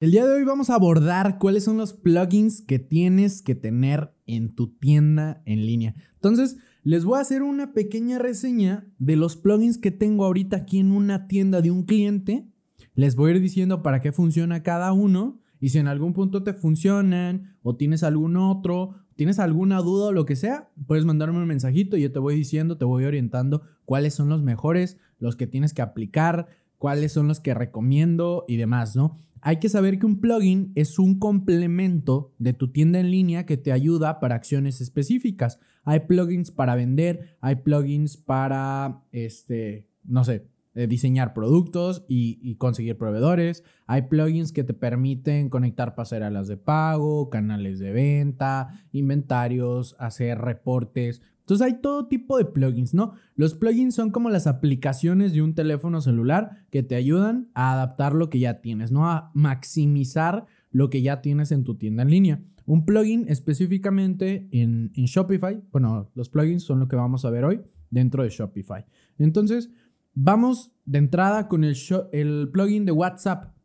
El día de hoy vamos a abordar cuáles son los plugins que tienes que tener en tu tienda en línea. Entonces, les voy a hacer una pequeña reseña de los plugins que tengo ahorita aquí en una tienda de un cliente. Les voy a ir diciendo para qué funciona cada uno y si en algún punto te funcionan o tienes algún otro, tienes alguna duda o lo que sea, puedes mandarme un mensajito y yo te voy diciendo, te voy orientando cuáles son los mejores, los que tienes que aplicar, cuáles son los que recomiendo y demás, ¿no? Hay que saber que un plugin es un complemento de tu tienda en línea que te ayuda para acciones específicas. Hay plugins para vender, hay plugins para, este, no sé, eh, diseñar productos y, y, conseguir proveedores. Hay plugins que te permiten conectar pasarelas de pago, canales de venta, inventarios, hacer reportes. Entonces hay todo tipo de plugins, ¿no? Los plugins son como las aplicaciones de un teléfono celular que te ayudan a adaptar lo que ya tienes, ¿no? A maximizar lo que ya tienes en tu tienda en línea. Un plugin específicamente en, Shopify, bueno, los plugins son lo que vamos a ver hoy dentro de Shopify. Entonces, vamos de entrada con el, el plugin de WhatsApp.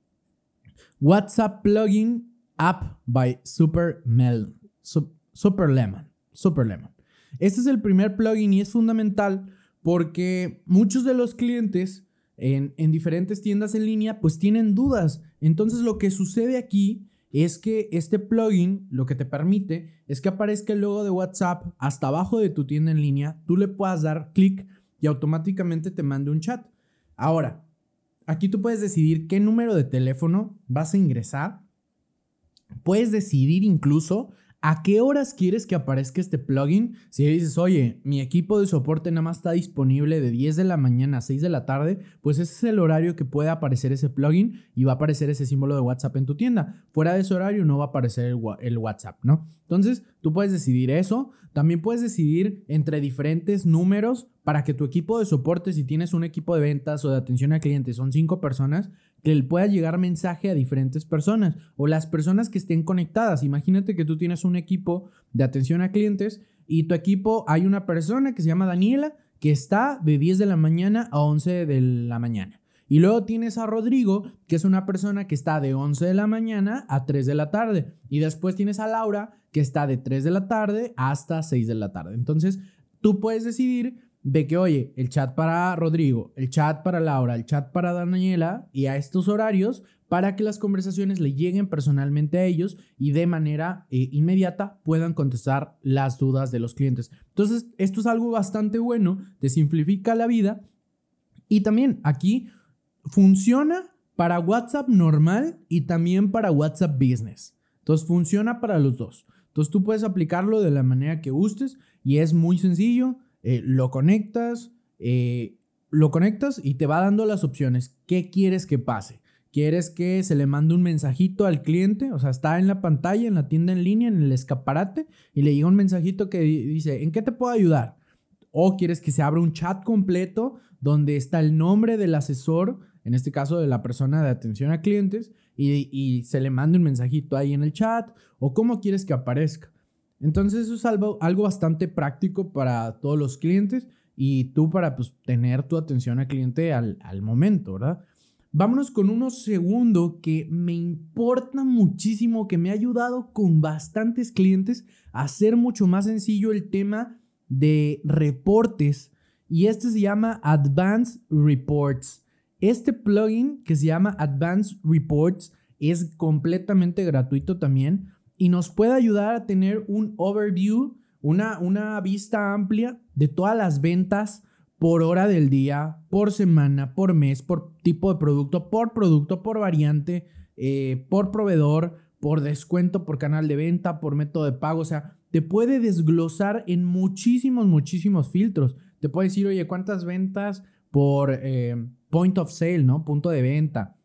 WhatsApp plugin app by Super, Mel, Super Lemon. Super Lemon. Este es el primer plugin y es fundamental porque muchos de los clientes en, diferentes tiendas en línea pues tienen dudas. Entonces lo que sucede aquí es que este plugin lo que te permite es que aparezca el logo de WhatsApp hasta abajo de tu tienda en línea, tú le puedas dar clic y automáticamente te mande un chat. Ahora, aquí tú puedes decidir qué número de teléfono vas a ingresar. Puedes decidir incluso ¿A qué horas quieres que aparezca este plugin? Si dices, oye, mi equipo de soporte nada más está disponible de 10 de la mañana a 6 de la tarde, pues ese es el horario que puede aparecer ese plugin y va a aparecer ese símbolo de WhatsApp en tu tienda. Fuera de ese horario no va a aparecer el, WhatsApp, ¿no? Entonces, tú puedes decidir eso. También puedes decidir entre diferentes números para que tu equipo de soporte, si tienes un equipo de ventas o de atención al cliente, son cinco personas, que pueda llegar mensaje a diferentes personas o las personas que estén conectadas. Imagínate que tú tienes un equipo de atención a clientes y tu equipo hay una persona que se llama Daniela que está de 10 de la mañana a 11 de la mañana. Y luego tienes a Rodrigo, que es una persona que está de 11 de la mañana a 3 de la tarde. Y después tienes a Laura, que está de 3 de la tarde hasta 6 de la tarde. Entonces, tú puedes decidir de que, oye, el chat para Rodrigo, el chat para Laura, el chat para Daniela y a estos horarios para que las conversaciones le lleguen personalmente a ellos y de manera eh, inmediata puedan contestar las dudas de los clientes. Entonces, esto es algo bastante bueno, te simplifica la vida y también aquí funciona para WhatsApp normal y también para WhatsApp Business. Entonces, funciona para los dos. Entonces, tú puedes aplicarlo de la manera que gustes y es muy sencillo eh, lo conectas, eh, lo conectas y te va dando las opciones. ¿Qué quieres que pase? ¿Quieres que se le mande un mensajito al cliente? O sea, está en la pantalla, en la tienda en línea, en el escaparate, y le llega un mensajito que dice, ¿en qué te puedo ayudar? O quieres que se abra un chat completo donde está el nombre del asesor, en este caso de la persona de atención a clientes, y, y se le mande un mensajito ahí en el chat, o cómo quieres que aparezca. Entonces eso es algo, algo bastante práctico para todos los clientes y tú para pues, tener tu atención al cliente al, al momento, ¿verdad? Vámonos con uno segundo que me importa muchísimo, que me ha ayudado con bastantes clientes a hacer mucho más sencillo el tema de reportes y este se llama Advanced Reports. Este plugin que se llama Advanced Reports es completamente gratuito también y nos puede ayudar a tener un overview, una, una vista amplia de todas las ventas por hora del día, por semana, por mes, por tipo de producto, por producto, por variante, eh, por proveedor, por descuento, por canal de venta, por método de pago. O sea, te puede desglosar en muchísimos, muchísimos filtros. Te puede decir, oye, ¿cuántas ventas por eh, point of sale, ¿no? Punto de venta.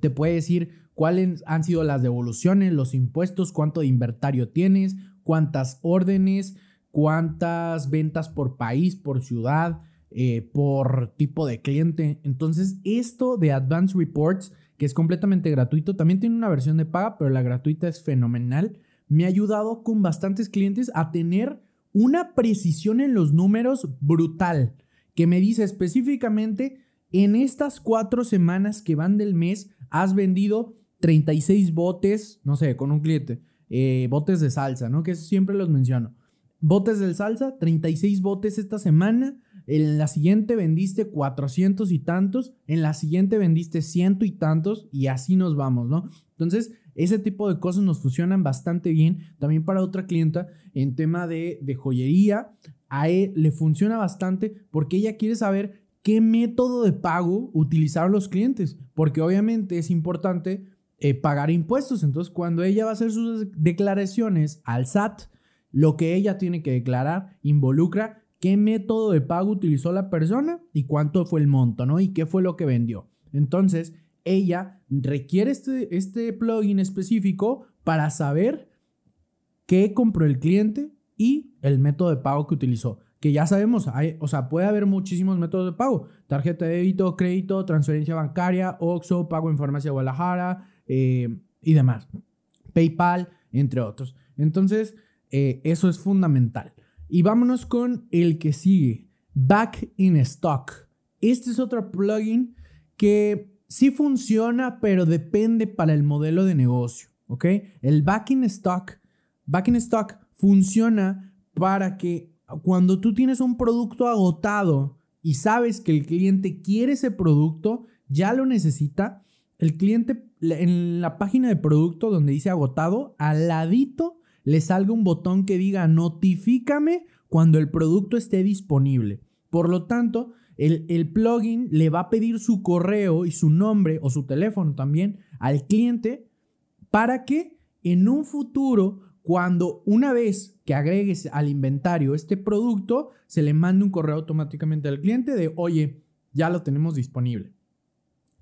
Te puede decir cuáles han sido las devoluciones, los impuestos, cuánto de inventario tienes, cuántas órdenes, cuántas ventas por país, por ciudad, eh, por tipo de cliente. Entonces, esto de Advanced Reports, que es completamente gratuito, también tiene una versión de paga, pero la gratuita es fenomenal. Me ha ayudado con bastantes clientes a tener una precisión en los números brutal, que me dice específicamente en estas cuatro semanas que van del mes, has vendido 36 botes, no sé, con un cliente, eh, botes de salsa, ¿no? Que siempre los menciono. Botes de salsa, 36 botes esta semana. En la siguiente vendiste 400 y tantos. En la siguiente vendiste ciento y tantos. Y así nos vamos, ¿no? Entonces, ese tipo de cosas nos funcionan bastante bien. También para otra clienta en tema de, de joyería. A él le funciona bastante porque ella quiere saber qué método de pago utilizaron los clientes. Porque obviamente es importante eh, pagar impuestos. Entonces, cuando ella va a hacer sus declaraciones al SAT, lo que ella tiene que declarar involucra qué método de pago utilizó la persona y cuánto fue el monto, ¿no? Y qué fue lo que vendió. Entonces, ella requiere este, este plugin específico para saber qué compró el cliente y el método de pago que utilizó. Que ya sabemos, o sea, puede haber muchísimos métodos de pago. Tarjeta de débito, crédito, transferencia bancaria, OXO, pago en farmacia Guadalajara eh, y demás. PayPal, entre otros. Entonces, eh, eso es fundamental. Y vámonos con el que sigue, Back in Stock. Este es otro plugin que sí funciona, pero depende para el modelo de negocio, ¿ok? El Back in Stock, Back in Stock funciona para que cuando tú tienes un producto agotado y sabes que el cliente quiere ese producto, ya lo necesita, el cliente en la página de producto donde dice agotado, al ladito le salga un botón que diga notifícame cuando el producto esté disponible. Por lo tanto, el, el, plugin le va a pedir su correo y su nombre o su teléfono también al cliente para que en un futuro, cuando una vez que agregues al inventario este producto, se le mande un correo automáticamente al cliente de, oye, ya lo tenemos disponible.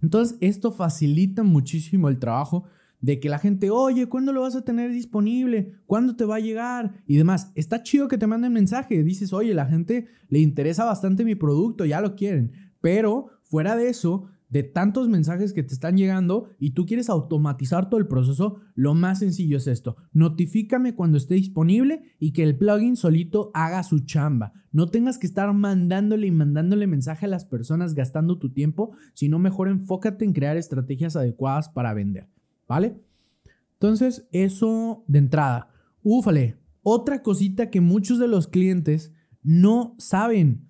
Entonces, esto facilita muchísimo el trabajo de que la gente, oye, ¿cuándo lo vas a tener disponible? ¿Cuándo te va a llegar? Y demás. Está chido que te manden mensaje. Dices, oye, la gente le interesa bastante mi producto, ya lo quieren. Pero fuera de eso, de tantos mensajes que te están llegando y tú quieres automatizar todo el proceso, lo más sencillo es esto. Notifícame cuando esté disponible y que el plugin solito haga su chamba. No tengas que estar mandándole y mandándole mensaje a las personas gastando tu tiempo, sino mejor enfócate en crear estrategias adecuadas para vender. ¿Vale? Entonces, eso de entrada. Úfale, otra cosita que muchos de los clientes no saben.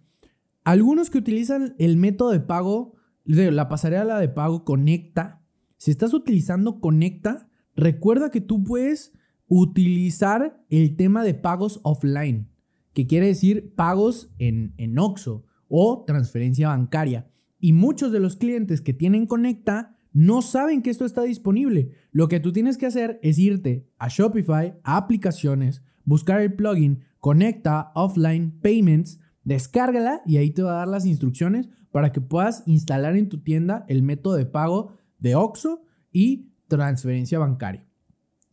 Algunos que utilizan el método de pago, la pasarela de pago Conecta, si estás utilizando Conecta, recuerda que tú puedes utilizar el tema de pagos offline, que quiere decir pagos en, en OXO o transferencia bancaria. Y muchos de los clientes que tienen Conecta no saben que esto está disponible. Lo que tú tienes que hacer es irte a Shopify, a aplicaciones, buscar el plugin Conecta Offline Payments, descárgala y ahí te va a dar las instrucciones para que puedas instalar en tu tienda el método de pago de OXO y transferencia bancaria.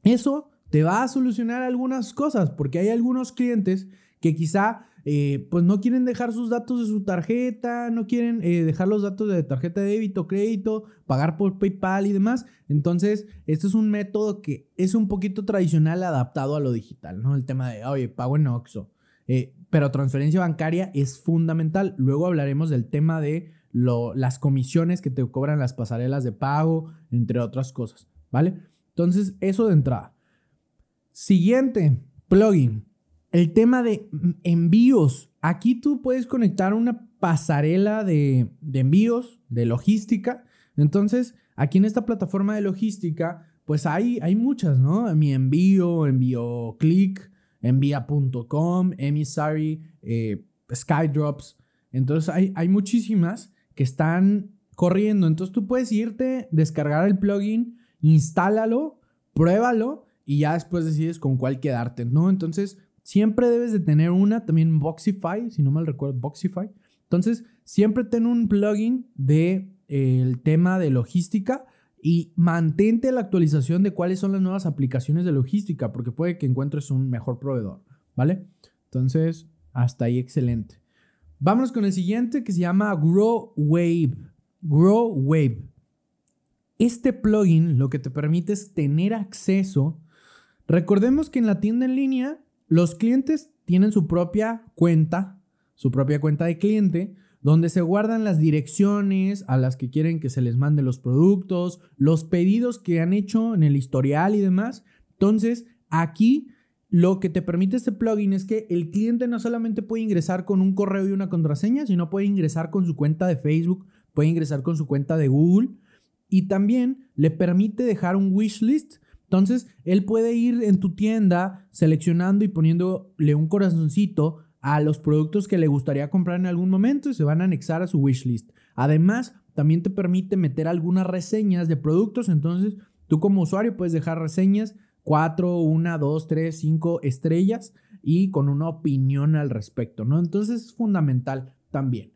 Eso te va a solucionar algunas cosas porque hay algunos clientes que quizá eh, pues no quieren dejar sus datos de su tarjeta, no quieren eh, dejar los datos de tarjeta de débito, crédito, pagar por PayPal y demás. Entonces, este es un método que es un poquito tradicional adaptado a lo digital, ¿no? El tema de, oye, pago en Oxxo. Eh, pero transferencia bancaria es fundamental. Luego hablaremos del tema de las comisiones que te cobran las pasarelas de pago, entre otras cosas, ¿vale? Entonces, eso de entrada. Siguiente, plugin el tema de envíos. Aquí tú puedes conectar una pasarela de, envíos, de logística. Entonces, aquí en esta plataforma de logística, pues hay, hay muchas, ¿no? Mi envío, envío click, envía.com, emissary, eh, skydrops. Entonces, hay, hay muchísimas que están corriendo. Entonces, tú puedes irte, descargar el plugin, instálalo, pruébalo y ya después decides con cuál quedarte, ¿no? Entonces, Siempre debes de tener una, también Boxify, si no mal recuerdo, Boxify. Entonces, siempre ten un plugin de eh, el tema de logística y mantente la actualización de cuáles son las nuevas aplicaciones de logística, porque puede que encuentres un mejor proveedor, ¿vale? Entonces, hasta ahí excelente. Vámonos con el siguiente que se llama Grow Wave. Grow Wave. Este plugin lo que te permite es tener acceso. Recordemos que en la tienda en línea los clientes tienen su propia cuenta, su propia cuenta de cliente, donde se guardan las direcciones a las que quieren que se les mande los productos, los pedidos que han hecho en el historial y demás. Entonces, aquí lo que te permite este plugin es que el cliente no solamente puede ingresar con un correo y una contraseña, sino puede ingresar con su cuenta de Facebook, puede ingresar con su cuenta de Google y también le permite dejar un wishlist. Entonces, él puede ir en tu tienda seleccionando y poniéndole un corazoncito a los productos que le gustaría comprar en algún momento y se van a anexar a su wishlist. Además, también te permite meter algunas reseñas de productos, entonces tú como usuario puedes dejar reseñas 4, 1, 2, 3, 5 estrellas y con una opinión al respecto, ¿no? Entonces es fundamental también.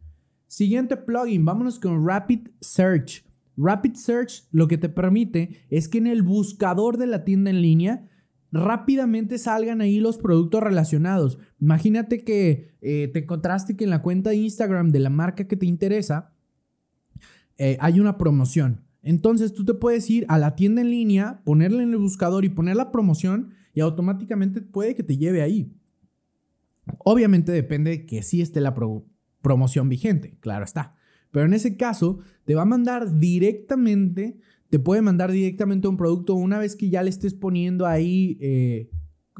Siguiente plugin, vámonos con Rapid Search. Rapid Search lo que te permite es que en el buscador de la tienda en línea rápidamente salgan ahí los productos relacionados. Imagínate que eh, te encontraste que en la cuenta de Instagram de la marca que te interesa eh, hay una promoción. Entonces tú te puedes ir a la tienda en línea, ponerle en el buscador y poner la promoción y automáticamente puede que te lleve ahí. Obviamente depende de que sí esté la promoción vigente, claro está. Pero en ese caso te va a mandar directamente, te puede mandar directamente un producto una vez que ya le estés poniendo ahí, eh,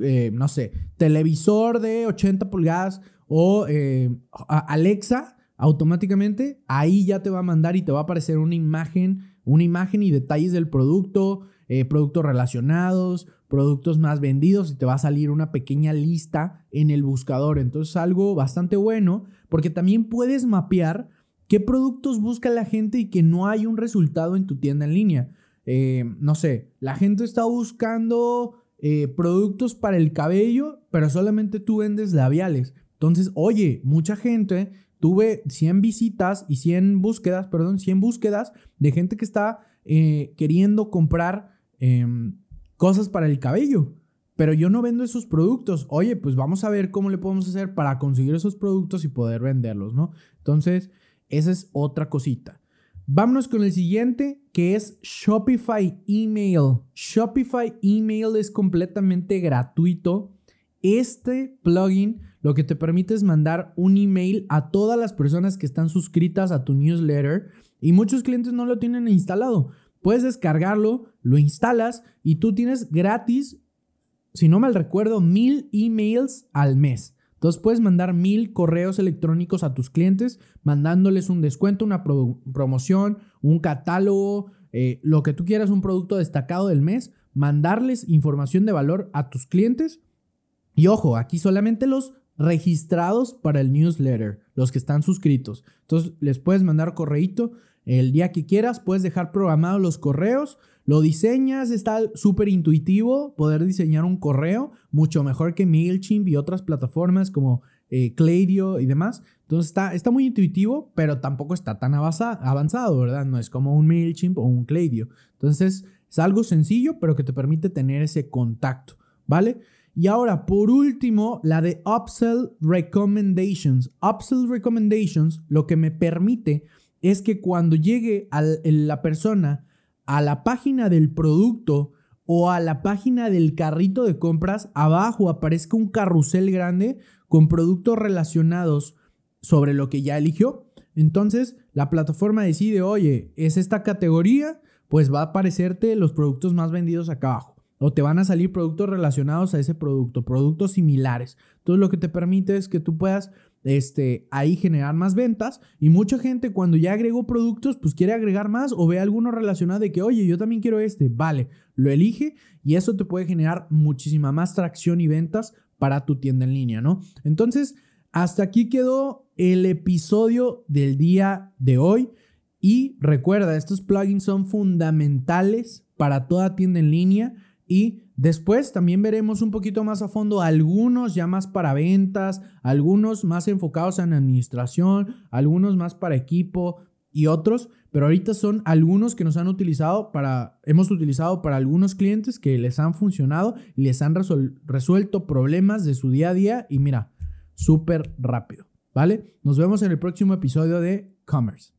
eh, no sé, televisor de 80 pulgadas o eh, Alexa, automáticamente ahí ya te va a mandar y te va a aparecer una imagen una imagen y detalles del producto, productos relacionados, productos más vendidos y te va a salir una pequeña lista en el buscador. Entonces algo bastante bueno porque también puedes mapear qué productos busca la gente y que no hay un resultado en tu tienda en línea. Eh, no sé, la gente está buscando eh, productos para el cabello, pero solamente tú vendes labiales. Entonces, oye, mucha gente tuve 100 visitas y 100 búsquedas, perdón, 100 búsquedas de gente que está eh, queriendo comprar em, cosas para el cabello. Pero yo no vendo esos productos. Oye, pues vamos a ver cómo le podemos hacer para conseguir esos productos y poder venderlos, ¿no? Entonces, esa es otra cosita. Vámonos con el siguiente, que es Shopify Email. Shopify Email es completamente gratuito. Este plugin lo que te permite es mandar un email a todas las personas que están suscritas a tu newsletter y muchos clientes no lo tienen instalado. Puedes descargarlo, lo instalas y tú tienes gratis, si no mal recuerdo, mil emails al mes. Entonces puedes mandar mil correos electrónicos a tus clientes mandándoles un descuento, una promoción, un catálogo, eh, lo que tú quieras, un producto destacado del mes, mandarles información de valor a tus clientes. Y ojo, aquí solamente los registrados para el newsletter, los que están suscritos. Entonces les puedes mandar correíto el día que quieras, puedes dejar programados los correos, lo diseñas, está súper intuitivo poder diseñar un correo, mucho mejor que MailChimp y otras plataformas como eh, y demás. Entonces está, está muy intuitivo, pero tampoco está tan avanzado, ¿verdad? No es como un MailChimp o un Klaviyo. Entonces es algo sencillo, pero que te permite tener ese contacto, ¿vale? Y ahora, por último, la de Upsell Recommendations. Upsell Recommendations lo que me permite es que cuando llegue a la persona a la página del producto o a la página del carrito de compras, abajo aparezca un carrusel grande con productos relacionados sobre lo que ya eligió. Entonces, la plataforma decide, oye, es esta categoría, pues va a aparecerte los productos más vendidos acá abajo o te van a salir productos relacionados a ese producto, productos similares. Entonces lo que te permite es que tú puedas este, ahí generar más ventas y mucha gente cuando ya agregó productos pues quiere agregar más o ve alguno relacionado de que oye yo también quiero este, vale, lo elige y eso te puede generar muchísima más tracción y ventas para tu tienda en línea, ¿no? Entonces hasta aquí quedó el episodio del día de hoy. Y recuerda, estos plugins son fundamentales para toda tienda en línea. Y después también veremos un poquito más a fondo algunos ya más para ventas, algunos más enfocados en administración, algunos más para equipo y otros, pero ahorita son algunos que nos han utilizado para, hemos utilizado para algunos clientes que les han funcionado y les han resuelto problemas de su día a día y mira, súper rápido, ¿vale? Nos vemos en el próximo episodio de Commerce.